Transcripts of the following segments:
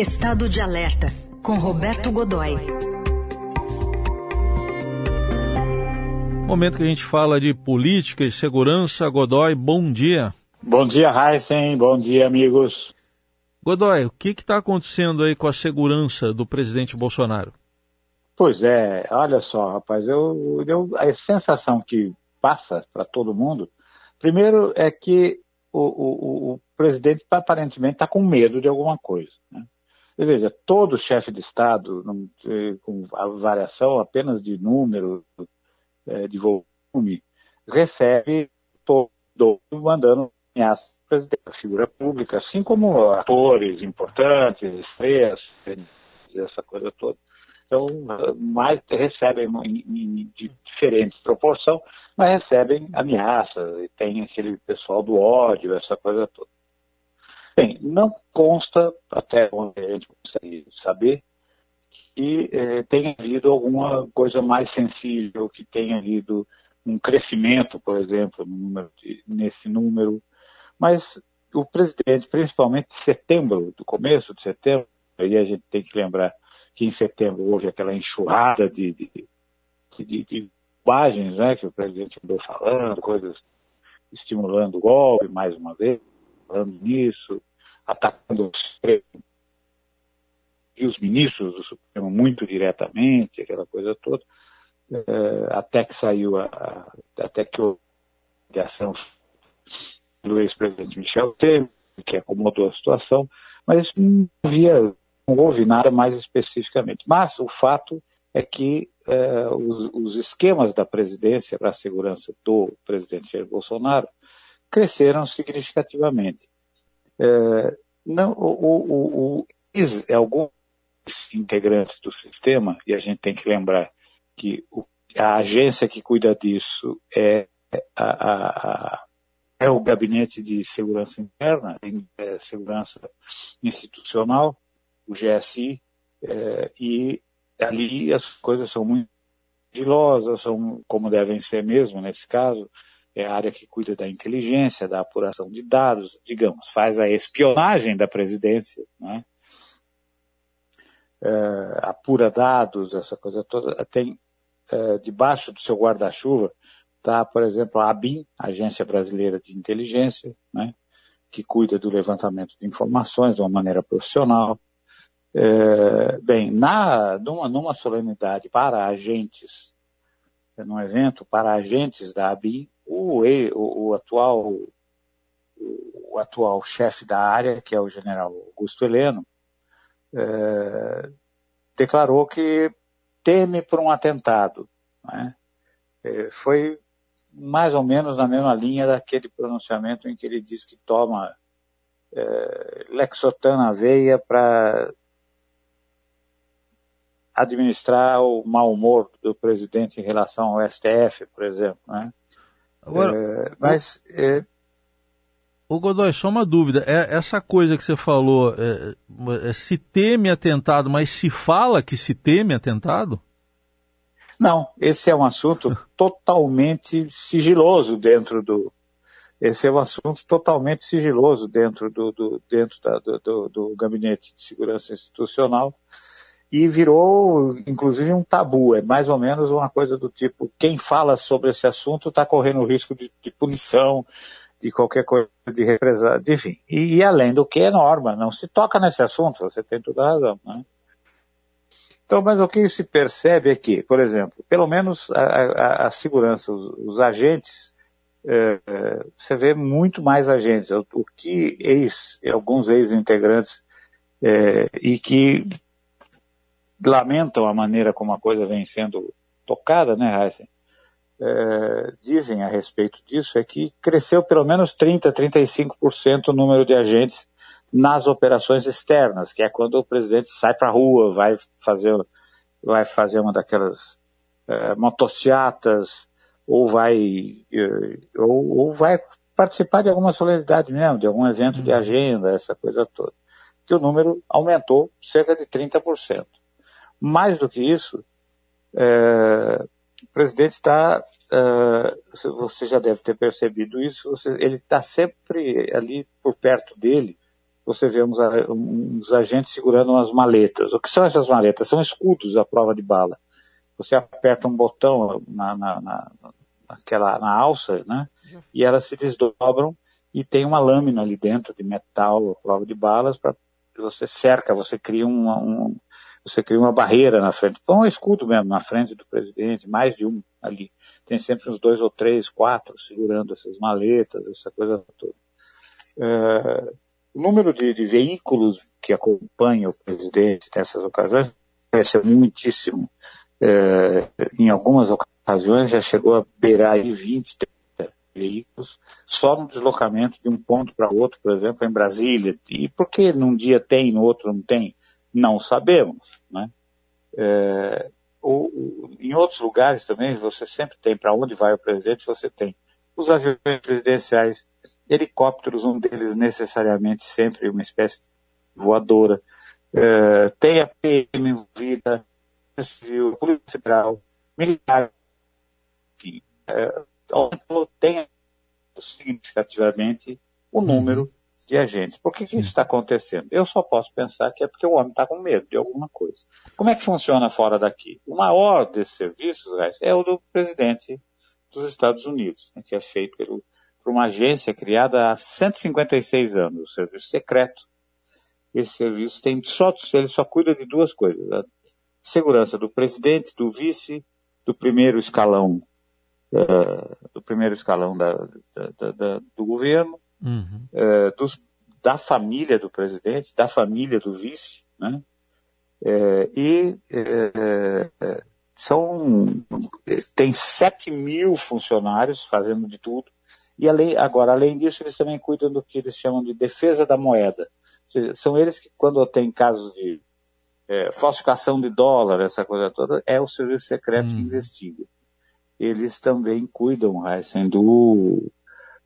Estado de Alerta, com Roberto Godoy. Momento que a gente fala de política e segurança. Godoy, bom dia. Bom dia, Heisen. Bom dia, amigos. Godoy, o que está acontecendo aí com a segurança do presidente Bolsonaro? Pois é, olha só, rapaz, eu, eu a sensação que passa para todo mundo, primeiro é que o, o, o presidente aparentemente está com medo de alguma coisa. Né? Veja, todo chefe de Estado, com a variação apenas de número, é, de volume, recebe todo mandando ameaças a figura pública, assim como atores importantes, estrelas, essa coisa toda. Então, mais recebem em, diferente proporção, mas recebem ameaças e tem aquele pessoal do ódio, essa coisa toda. Bem, não consta, até onde a gente consegue saber, que eh, tenha havido alguma coisa mais sensível, que tenha havido um crescimento, por exemplo, número de, nesse número. Mas o presidente, principalmente em setembro, do começo de setembro, aí a gente tem que lembrar que em setembro houve aquela enxurrada de, de, de, né, que o presidente andou falando, coisas estimulando o golpe, mais uma vez, falando nisso, atacando o Supremo e os ministros do Supremo muito diretamente, aquela coisa toda, é, até que saiu a, até que a ação do ex-presidente Michel Temer, que acomodou a situação, mas não havia, não houve nada mais especificamente. Mas o fato é que eh, os, os, esquemas da presidência para a segurança do presidente Jair Bolsonaro cresceram significativamente. Eh, não, o, o, o, alguns integrantes do sistema, e a gente tem que lembrar que a agência que cuida disso é a, a é o Gabinete de Segurança Interna, é, Segurança Institucional, o GSI, é, e ali as coisas são muito sigilosas, são como devem ser mesmo nesse caso, é a área que cuida da inteligência, da apuração de dados, digamos, faz a espionagem da presidência, né? É, apura dados, essa coisa toda, tem é, debaixo do seu guarda-chuva Está, por exemplo, a ABIN, Agência Brasileira de Inteligência, né, que cuida do levantamento de informações de uma maneira profissional. É, bem, na, numa, numa solenidade para agentes, num evento para agentes da ABIN, o, o, o atual o atual chefe da área, que é o general Augusto Heleno, é, declarou que teme por um atentado. Né? É, foi mais ou menos na mesma linha daquele pronunciamento em que ele diz que toma é, Lexotan veia para administrar o mau humor do presidente em relação ao STF, por exemplo. Né? Agora, é, mas. É... O Godoy, só uma dúvida. É, essa coisa que você falou, é, é, se teme atentado, mas se fala que se teme atentado? Não, esse é um assunto totalmente sigiloso dentro do. Esse é um assunto totalmente sigiloso dentro do, do dentro da, do, do, Gabinete de Segurança Institucional e virou, inclusive, um tabu. É mais ou menos uma coisa do tipo: quem fala sobre esse assunto está correndo risco de, de, punição, de qualquer coisa, de represália, enfim. E, e, além do que é norma, não se toca nesse assunto, você tem toda a razão. Né? Então, mas o que se percebe é que, por exemplo, pelo menos a, a, a segurança, os, os agentes, é, você vê muito mais agentes. O, o que ex, alguns ex-integrantes é, e que lamentam a maneira como a coisa vem sendo tocada, né, Heisen? É, dizem a respeito disso é que cresceu pelo menos 30, 35% o número de agentes nas operações externas, que é quando o presidente sai para a rua, vai fazer, vai fazer uma daquelas é, motocicletas, ou vai, é, ou, ou, vai participar de alguma solenidade mesmo, de algum evento de uhum. agenda, essa coisa toda. Que o número aumentou cerca de 30%. Mais do que isso, é, o presidente está, você já deve ter percebido isso, você, ele está sempre ali por perto dele, você vê uns, uns agentes segurando umas maletas. O que são essas maletas? São escudos à prova de bala. Você aperta um botão na, na, na, naquela, na alça, né? E elas se desdobram e tem uma lâmina ali dentro de metal, prova de balas, para você cerca, você cria um, você cria uma barreira na frente, põe um escudo mesmo na frente do presidente, mais de um ali. Tem sempre uns dois ou três, quatro segurando essas maletas, essa coisa toda. É, o número de, de, veículos que acompanham o presidente nessas ocasiões ser muitíssimo. É, em algumas ocasiões já chegou a beirar de 20, 30 veículos, só no deslocamento de um ponto para outro, por exemplo, em Brasília. E por que num dia tem, no outro não tem? Não sabemos. Né? É, em outros lugares também, você sempre tem, para onde vai o presidente, você tem os aviões presidenciais, helicópteros, um deles necessariamente sempre uma espécie voadora, é, tem a PM envolvida, civil, polícia federal, militar, enfim, é, tem significativamente o número de agentes. Por que, que isso está acontecendo? Eu só posso pensar que é porque o homem está com medo de alguma coisa. Como é que funciona fora daqui? O maior desses serviços, guys, é o do presidente dos Estados Unidos, né, que é feito pelo, por uma agência criada há 156 anos, o serviço secreto. Esse serviço tem só, ele só cuida de duas coisas: a segurança do presidente, do vice, do primeiro escalão, uh, do primeiro escalão da, da, da, do governo uhum. é, dos, da família do presidente, da família do vice, né? É, e é, é são tem 7 mil funcionários fazendo de tudo. E além, agora, além disso, eles também cuidam do que eles chamam de defesa da moeda. Seja, são eles que, quando tem casos de é, falsificação de dólar, essa coisa toda, é o serviço secreto hum. que investiga. Eles também cuidam, Heisen, do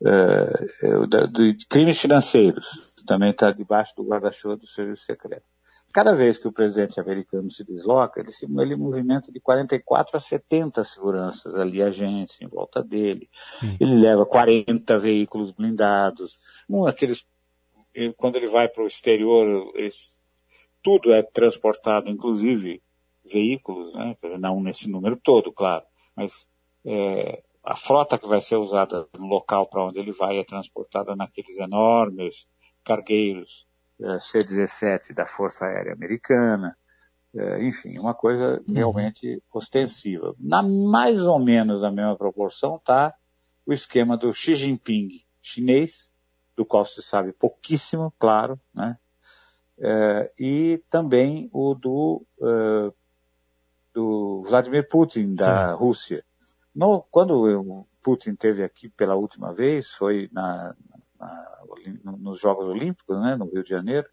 uh, de crimes financeiros, também está debaixo do guarda-chuva do serviço secreto. Cada vez que o presidente americano se desloca, ele, movimenta de 44 a 70 seguranças ali, agentes em volta dele. Sim. Ele leva 40 veículos blindados. Um, aqueles, quando ele vai para o exterior, eles, tudo é transportado, inclusive veículos, né? não nesse número todo, claro, mas é, a frota que vai ser usada no local para onde ele vai é transportada naqueles enormes cargueiros é, C-17 da Força Aérea Americana, é, enfim, uma coisa uhum. realmente ostensiva. Na mais ou menos na mesma proporção está o esquema do Xi Jinping chinês, do qual se sabe pouquíssimo, claro, né? É, e também o do, uh, do Vladimir Putin, da uhum. Rússia, no, quando o Putin teve aqui pela última vez, foi na, na, nos Jogos Olímpicos, né, no Rio de Janeiro,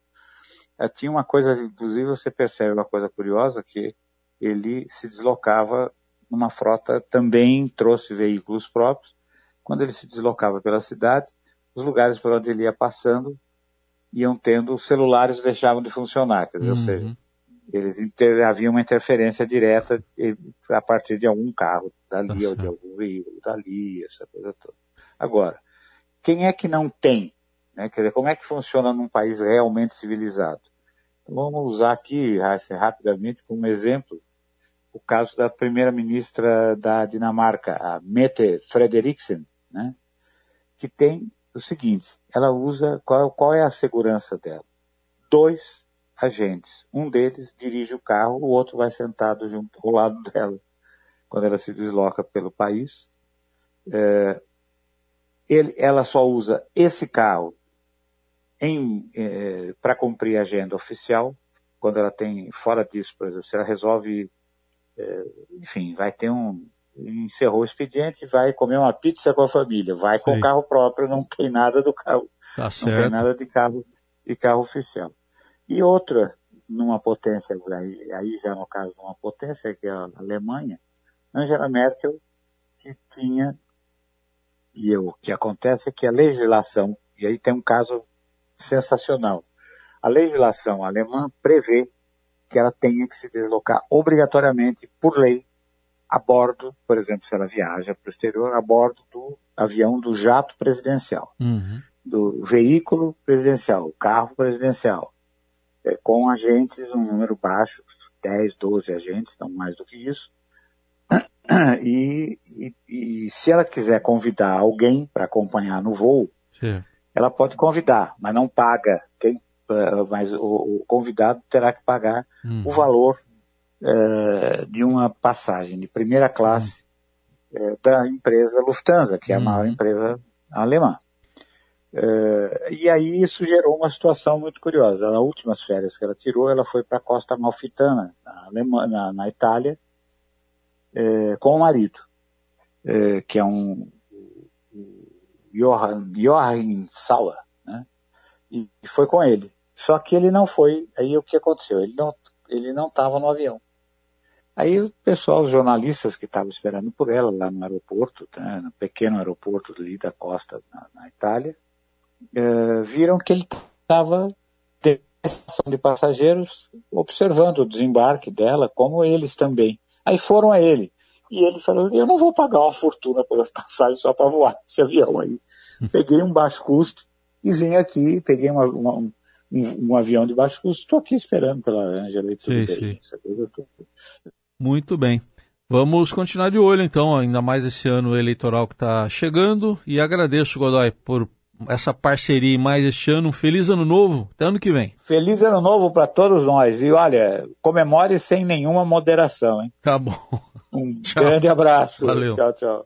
eh, tinha uma coisa, inclusive você percebe uma coisa curiosa, que ele se deslocava numa frota, também trouxe veículos próprios. Quando ele se deslocava pela cidade, os lugares por onde ele ia passando iam tendo, os celulares deixavam de funcionar, quer dizer, uhum. ou seja, eles inter, havia uma interferência direta a partir de algum carro dali ou de algum veículo dali, essa coisa toda. Agora, quem é que não tem? Né? Quer dizer, como é que funciona num país realmente civilizado? Então, vamos usar aqui, rapidamente, como exemplo, o caso da primeira-ministra da Dinamarca, a Mette Frederiksen, né? que tem o seguinte, ela usa, qual, qual é a segurança dela? Dois agentes. Um deles dirige o carro, o outro vai sentado junto ao lado dela quando ela se desloca pelo país. É, ele, ela só usa esse carro é, para cumprir a agenda oficial. Quando ela tem, fora disso, por exemplo, se ela resolve, é, enfim, vai ter um, encerrou o expediente, vai comer uma pizza com a família, vai com o carro próprio, não tem nada do carro, tá não tem nada de carro, de carro oficial. E outra, numa potência, aí, aí já no caso de uma potência, que é a Alemanha, Angela Merkel, que tinha, e o que acontece é que a legislação, e aí tem um caso sensacional, a legislação alemã prevê que ela tenha que se deslocar obrigatoriamente, por lei, a bordo, por exemplo, se ela viaja para o exterior, a bordo do avião do jato presidencial. Uhum. do veículo presidencial, carro presidencial, é, com agentes, um número baixo, 10, 12 agentes, não mais do que isso. E, e, e se ela quiser convidar alguém para acompanhar no voo, Sim. ela pode convidar, mas não paga. Quem, uh, mas o, o, convidado terá que pagar uhum. o valor uh, de uma passagem de primeira classe uhum. uh, da empresa Lufthansa, que é a uhum. maior empresa alemã. Uh, e aí isso gerou uma situação muito curiosa. Nas últimas férias que ela tirou, ela foi para a Costa Malfitana, na, Alemanha, na, na Itália, uh, com o marido, uh, que é um Joachim Sauer, né? E, e, foi com ele. Só que ele não foi. Aí o que aconteceu? Ele não ele não estava no avião. Aí o pessoal, os jornalistas que estavam esperando por ela lá no aeroporto, né, no pequeno aeroporto ali da costa na, na Itália, é, viram que ele estava de passageiros observando o desembarque dela, como eles também. Aí foram a ele. E ele falou: Eu não vou pagar uma fortuna pela passagem só para voar esse avião aí. Peguei um baixo custo e vim aqui, peguei uma, uma, um, um, avião de baixo custo, estou aqui esperando pela Angela e tudo sim, bem. Sim. Muito bem. Vamos continuar de olho então, ainda mais esse ano eleitoral que está chegando. E agradeço, Godoy, por essa parceria mais este ano. Um feliz ano novo, até ano que vem. Feliz ano novo para todos nós. E olha, comemore sem nenhuma moderação, hein? Tá bom. Um tchau. grande abraço. Valeu. Tchau, tchau.